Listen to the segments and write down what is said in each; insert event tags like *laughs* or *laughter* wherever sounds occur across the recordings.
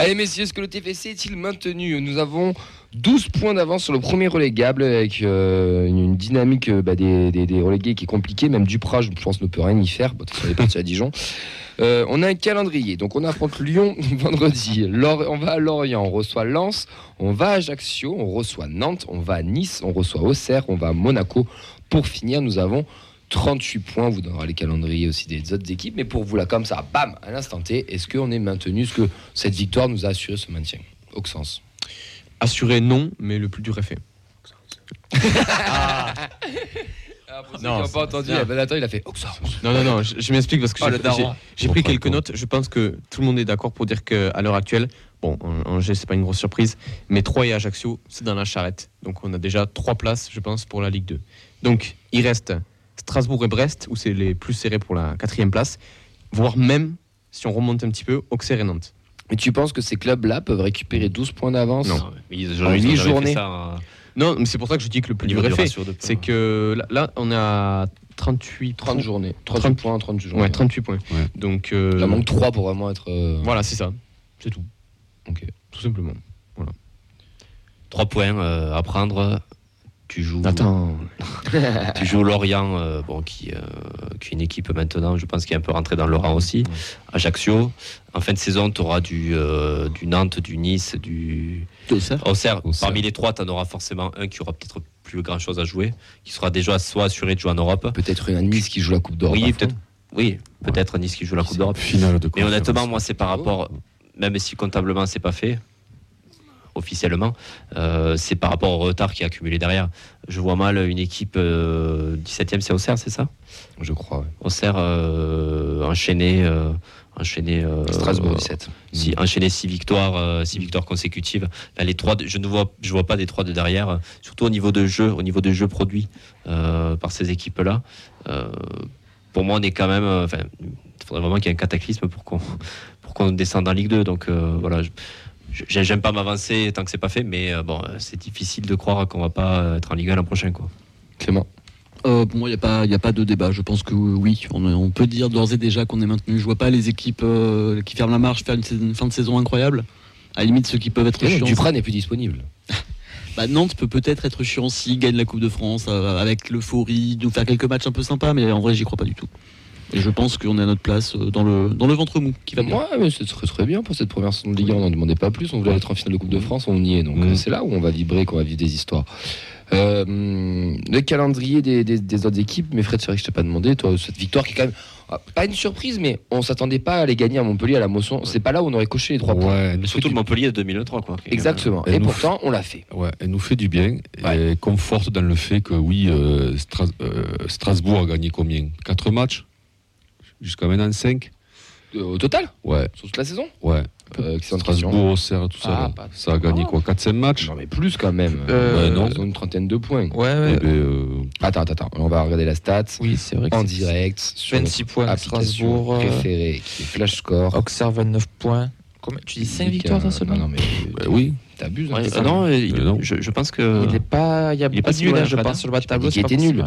Allez messieurs, est-ce que le TFC est-il maintenu Nous avons 12 points d'avance sur le premier relégable avec euh, une dynamique euh, bah, des, des, relégués qui est compliquée. Même Duprat, je pense, ne peut rien y faire. Bon, est parti à Dijon. *laughs* Euh, on a un calendrier. Donc on affronte Lyon *laughs* vendredi. on va à Lorient, on reçoit Lens. On va à Ajaccio, on reçoit Nantes. On va à Nice, on reçoit Auxerre. On va à Monaco. Pour finir, nous avons 38 points. Vous donnerez les calendriers aussi des autres équipes. Mais pour vous, là, comme ça, bam, à l'instant T, est-ce qu'on est maintenu? Est-ce que cette victoire nous a assuré ce maintien? Auxence Assuré, non, mais le plus dur est fait. *laughs* ah. non, pas entendu, attends, il a fait Non, non, non, je, m'explique parce que oh, j'ai pris quelques notes. Je pense que tout le monde est d'accord pour dire qu'à l'heure actuelle, bon, Angers, c'est pas une grosse surprise, mais Troyes et Ajaccio, c'est dans la charrette. Donc on a déjà trois places, je pense, pour la Ligue 2. Donc il reste Strasbourg et Brest, où c'est les plus serrés pour la quatrième place, voire même, si on remonte un petit peu, Auxerre et Nantes. Mais tu penses que ces clubs-là peuvent récupérer 12 points d'avance Non. en 8 journées hein. Non, mais c'est pour ça que je dis que le plus dur fait, c'est que là, on est à 38 30 journées. 30 points, 30 journées. Ouais, 38 points. Donc, euh... Il manque 3 pour vraiment être. Euh, voilà, c'est ça. C'est tout. Ok. Tout simplement. Voilà. 3 points euh, à prendre tu joues, Attends. *laughs* tu joues Lorient, euh, bon, qui, euh, qui, est une équipe maintenant, je pense, qui est un peu rentré dans le rang aussi. Ajaccio. En fin de saison, tu auras du, euh, du Nantes, du Nice, du. Auxerre. Parmi les trois, tu en auras forcément un qui aura peut-être plus grand chose à jouer, qui sera déjà soit assuré de jouer en Europe. Peut-être un Nice qui joue la Coupe d'Europe. Oui, peut-être. Oui, peut-être un Nice qui joue la Coupe d'Europe. Mais honnêtement, moi, c'est par rapport, même si comptablement c'est pas fait, officiellement, euh, c'est par rapport au retard qui est accumulé derrière. Je vois mal une équipe 17e, euh, c'est Auxerre, c'est ça? Je crois. Auxerre euh, enchaîné. enchaîné Strasbourg 17. Si, enchaîné six victoires, six victoires consécutives. les trois, je ne vois, je vois pas des trois de derrière, surtout au niveau de jeu, au niveau de jeu produit par ces équipes-là. pour moi, on est quand même. Enfin, il faudrait vraiment qu'il y ait un cataclysme pour qu'on pour qu'on descende en Ligue 2. Donc voilà. Je, J'aime pas m'avancer tant que c'est pas fait, mais euh, bon, c'est difficile de croire qu'on va pas être en Ligue 1 l'an prochain. Quoi. Clément euh, pour moi, il n'y a, pas, a pas de débat. Je pense que oui, on, peut dire d'ores et déjà qu'on est maintenu. Je vois pas les équipes euh, qui ferment la marche faire une, fin de saison incroyable. À la limite, ceux qui peuvent être chiants. Duprat n'est plus disponible. *laughs* bah, Nantes peut peut-être être chiant s'il gagne la Coupe de France avec l'euphorie, nous faire quelques matchs un peu sympas, mais en vrai, j'y crois pas du tout. Et je pense qu'on est à notre place euh, dans le, dans le ventre mou qui va bien. Ouais, mais c'est très, très bien pour cette première saison de Ligue 1. On n'en demandait pas plus. On voulait être en finale de Coupe de France, on y est. Donc mm. c'est là où on va vibrer, qu'on va vivre des histoires. Euh, le calendrier des, des, autres équipes, mais Fred, c'est vrai que je t'ai pas demandé, toi, cette victoire qui est quand même ah, pas une surprise, mais on s'attendait pas à les gagner à Montpellier à la Mosson. C'est pas là où on aurait coché les trois points. Surtout le Montpellier de 2003, quoi. Exactement. Et, pourtant, on l'a fait. Ouais, elle nous fait du bien et conforte dans le fait que oui, euh, Strasbourg a gagné combien? Quatre matchs? Jusqu'à maintenant 5 euh, Au total Ouais. Sur toute la saison Ouais. Euh, Strasbourg, Auxerre, tout ça. Ah, ça a gagné quoi 4-5 matchs Non, mais plus quand même. Euh, non. Ils ont une trentaine de points. Ouais, ouais. Eh ben, euh... Attends, attends, attends. On va regarder la stat. Oui, c'est vrai. en direct. 26 points. Strasbourg. Préféré, qui est Flash Score. Auxerre, 29 points. Combien tu dis 5 victoires dans seulement Non, non, mais. Bah, oui. T'abuses. Ouais, hein, non, il, Je, je, pense que. Il n'est pas. Il y a il pas nul, hein, je pense, sur le bas de tableau. Il était nul.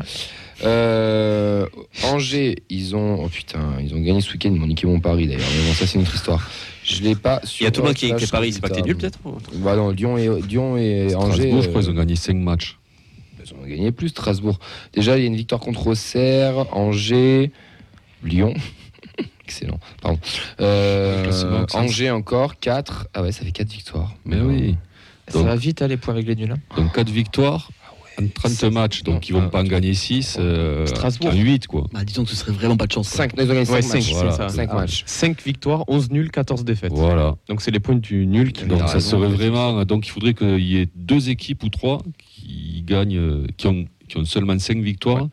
Euh, Angers, ils ont. Oh putain, ils ont gagné ce week-end, ils m'ont niqué mon pari d'ailleurs. Mais bon, ça, c'est une autre histoire. Je l'ai pas. Il y a tout le monde qui est Paris, c'est pas que t'es nul peut-être Bah non, Lyon et, Lyon et Angers. Strasbourg, je crois, ils ont gagné 5 matchs. Ils ont gagné plus, Strasbourg. Déjà, il y a une victoire contre Auxerre, Angers, Lyon. Excellent. Pardon. Euh, Angers encore, 4. Ah ouais, ça fait 4 victoires. Mais oui. Ça va vite, hein, les points avec les nuls. Hein. Donc 4 victoires, en 30 matchs, donc ils vont pas en gagner 6. Euh, Strasbourg. 8, quoi. Bah, disons que ce serait vraiment pas de chance. 5, ils ont gagné 5 matchs. Voilà. 5 matchs. 5 victoires, 11 nuls, 14 défaites. Voilà. Donc c'est les points du nul qui Donc ça serait vraiment. Donc il faudrait qu'il y ait deux équipes ou trois qui gagnent, euh, qui ont, qui ont seulement 5 victoires. Ouais.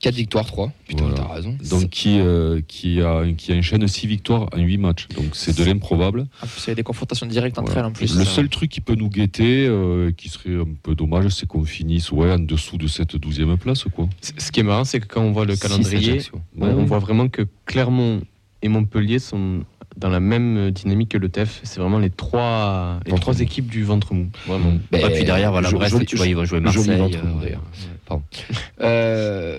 4 victoires, 3. Putain, t'as raison. Donc, qui, euh, qui, a, qui a enchaîne 6 victoires en 8 matchs. Donc, c'est de l'improbable. En plus, il y a des confrontations directes entre elles en plus. Le seul truc qui peut nous guetter, euh, qui serait un peu dommage, c'est qu'on finisse ouais, en dessous de cette 12e place. Quoi. Ce qui est marrant, c'est que quand on voit le calendrier, on, voit vraiment que Clermont et Montpellier sont dans la même dynamique que le TEF. C'est vraiment les trois, les trois équipes du ventre mou. Vraiment. et puis derrière, voilà, Brest, tu vois, ils vont jouer Marseille. Joli ventre mou, euh, Pardon. euh,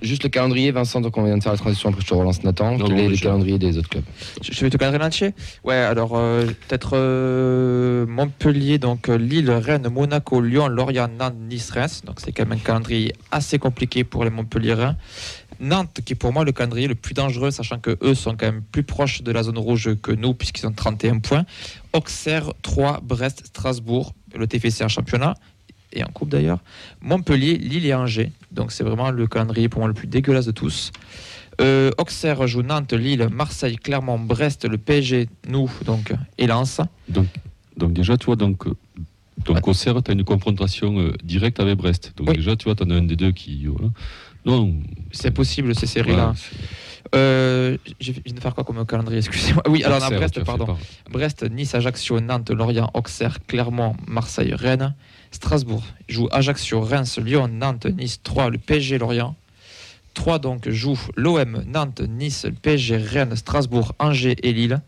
Juste le calendrier, Vincent, donc on vient de faire la transition, après je te relance Nathan. Quel est le calendrier des autres clubs Je, je vais te cadrer l'entier Ouais, alors euh, peut-être euh, Montpellier, donc Lille, Rennes, Monaco, Lyon, Lorient, Nantes, Nice, Reims. Donc c'est quand même un calendrier assez compliqué pour les Montpelliérains. Nantes, qui est pour moi le calendrier le plus dangereux, sachant que eux sont quand même plus proches de la zone rouge que nous, puisqu'ils ont 31 points. Auxerre, 3, Brest, Strasbourg, le TFC en championnat et en coupe d'ailleurs. Montpellier, Lille et Angers. Donc c'est vraiment le calendrier pour moi le plus dégueulasse de tous. Euh, Auxerre joue Nantes, Lille, Marseille, Clermont, Brest, le PSG, nous, donc, et Lens. Donc, donc déjà, tu vois, donc, euh, donc Auxerre, tu as une confrontation euh, directe avec Brest. Donc Oui. déjà, tu vois, tu en as un des deux qui... voilà. Non, C'est possible, ces séries-là. Euh, je viens de faire quoi comme calendrier Excusez-moi. Oui, alors on a Brest, pardon. Brest, Nice, Ajaccio, Nantes, Lorient, Auxerre, Clermont, Marseille, Rennes. Strasbourg joue Ajaccio, Reims, Lyon, Nantes, Nice, 3, le PSG, Lorient. 3 donc joue l'OM, Nantes, Nice, le PSG, Rennes, Strasbourg, Angers et Lille.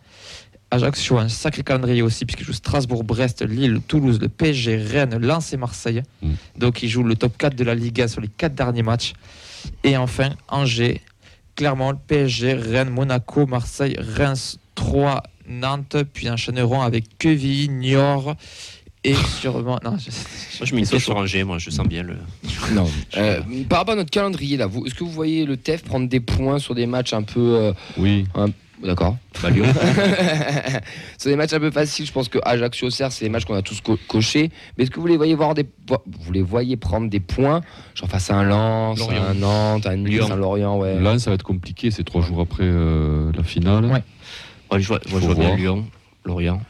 Ajaccio, un sacré calendrier aussi, puisqu'il joue Strasbourg, Brest, Lille, Toulouse, le PSG, Rennes, Lens et Marseille. Mm. Donc il joue le top 4 de la Liga sur les 4 derniers matchs. Et enfin, Angers, Clermont, le PSG, Rennes, Monaco, Marseille, Reims, 3, Nantes, puis enchaîneront avec Quevilly, Niort et *laughs* sûrement. Non, je, Moi, je mets une sur Angers, moi, je sens bien le. Non. *laughs* Euh, par rapport à notre calendrier, là, vous- est-ce que vous voyez le TEF prendre des points sur des matchs un peu. euh, Oui, D'accord. Bah, Lyon. *laughs* sur des matchs un peu faciles, je pense que Ajaccio Auxerre, c'est des matchs qu'on a tous co- cochés. Mais est-ce que vous les voyez voir des, vo- vous les voyez prendre des points, genre face à un Lens, Lorient. un Nantes, un Nice, Lyon. un Lorient, ouais. là, ça va être compliqué. C'est trois jours après euh, la finale. Ouais. Ouais, je vois, moi, je vois bien. Lyon, Lorient.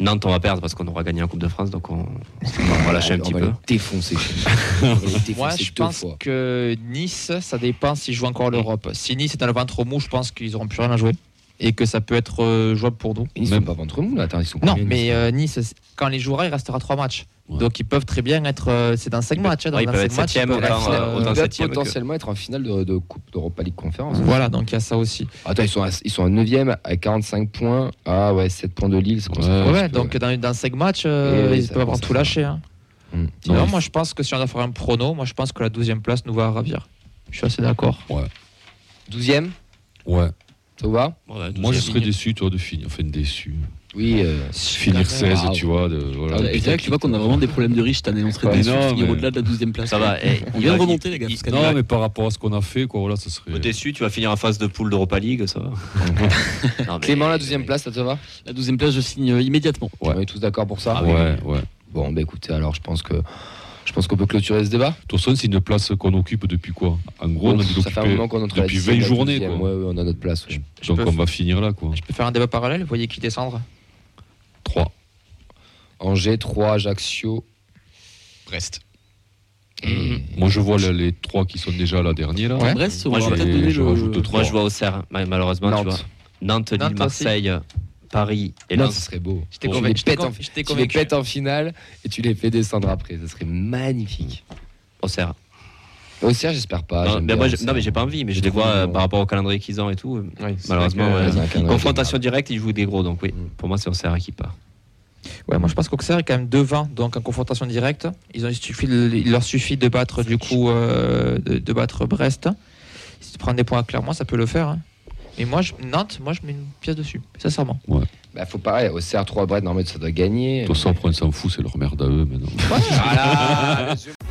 Nantes, on va perdre parce qu'on aura gagné en Coupe de France, donc on, on va lâcher un petit peu. défoncer. *laughs* on va les défoncer Moi, je deux pense fois. que Nice, ça dépend s'ils jouent encore l'Europe. Si Nice est dans le ventre mou, je pense qu'ils n'auront plus rien à jouer. Et que ça peut être euh, jouable pour nous. Ils sont Même- pas ventre mou là, attends, ils sont Non, combien, mais Nice euh, Nice, quand les jouera, il restera 3 matchs. Ouais. Donc ils peuvent très bien être. euh, c'est dans 5 matchs. hein, dans ouais, ils peuvent cinq être euh, euh, potentiellement être en finale de, de Coupe d'Europa League Conférence. Voilà, donc il y a ça aussi. Attends, ils sont à, ils sont à 9ème à 45 points. Ah ouais, 7 points de Lille. Ouais. Ouais, donc dans, dans 5 matchs, euh, ils peuvent avoir tout lâché. hein. Sinon, Non, moi je pense que si on doit faire un prono, moi je pense que la 12e place nous va ravir. Je suis assez d'accord. 12ème, Ouais. Ça vous va Ouais, Moi, je serais déçu, toi, de finir. Enfin, déçu. Oui. euh, Finir 16, grave. tu vois. De, voilà. Ah, c'est là que tu vois qu'on a vraiment des problèmes de riches cette année. On serait Ouais, déçus de finir au-delà de la 12e place. Ça va. eh, On il vient de va- remonter, les gars. il- Non, mais par rapport à ce qu'on a fait, quoi, voilà, ça serait. Déçu, tu vas finir en phase de poule d'Europa League, ça va. *laughs* Non, mais- Clément, la 12ème place, ça te va La 12e place, je signe euh, immédiatement. Ouais. On est tous d'accord pour ça Ah oui, Ouais, ouais. Bon, bah écoutez, alors je pense que je pense qu'on peut clôturer ce débat. De toute façon, c'est une place qu'on occupe depuis quoi En gros, on a dû ça fait un moment qu'on depuis 10e et 20 la journées, 12e. quoi. Ouais, ouais, on a notre place. Donc on f- va finir là, quoi. Je peux faire un débat parallèle? Vous voyez qui descendre? 3. Angers, 3, Ajaccio. Brest. Et... Moi, je vois les, les trois qui sont déjà là dernier là. Ouais. Brest, Moi, je vais- donner je le. rajoute trois. Moi, je vois Auxerre, ma- malheureusement, tu vois. Nantes. Nantes, Lille, Nantes aussi. Paris et Lens. ce serait beau. J'étais Tu convaincu- les en- Tu les pètes en finale et tu les fais descendre après. Ça serait magnifique. Auxerre. Auxerre, j'espère pas. non, j'aime mais bien moi, je- Auxerre. non, mais j'ai pas envie, mais je Je les vois euh, euh, par rapport au calendrier qu'ils ont et tout. euh, Malheureusement, ouais. Calendrier Confrontation directe, ils jouent des gros, donc oui. Mm. Pour moi, c'est Auxerre qui part. Ouais, moi je pense qu'Auxerre est quand même devant, donc en confrontation directe. Ils ont, il, suffit de- il leur suffit de battre du coup euh, de, de battre Brest. Si tu prends des points clairement, ça peut le faire. hein. Mais moi, je, Nantes, moi je mets une pièce dessus, sincèrement. Bah, faut pareil. Auxerre, 3, Brest, normalement, ça doit gagner. De toute façon, après, on s'en fout, c'est leur merde à eux maintenant. Voilà. *laughs*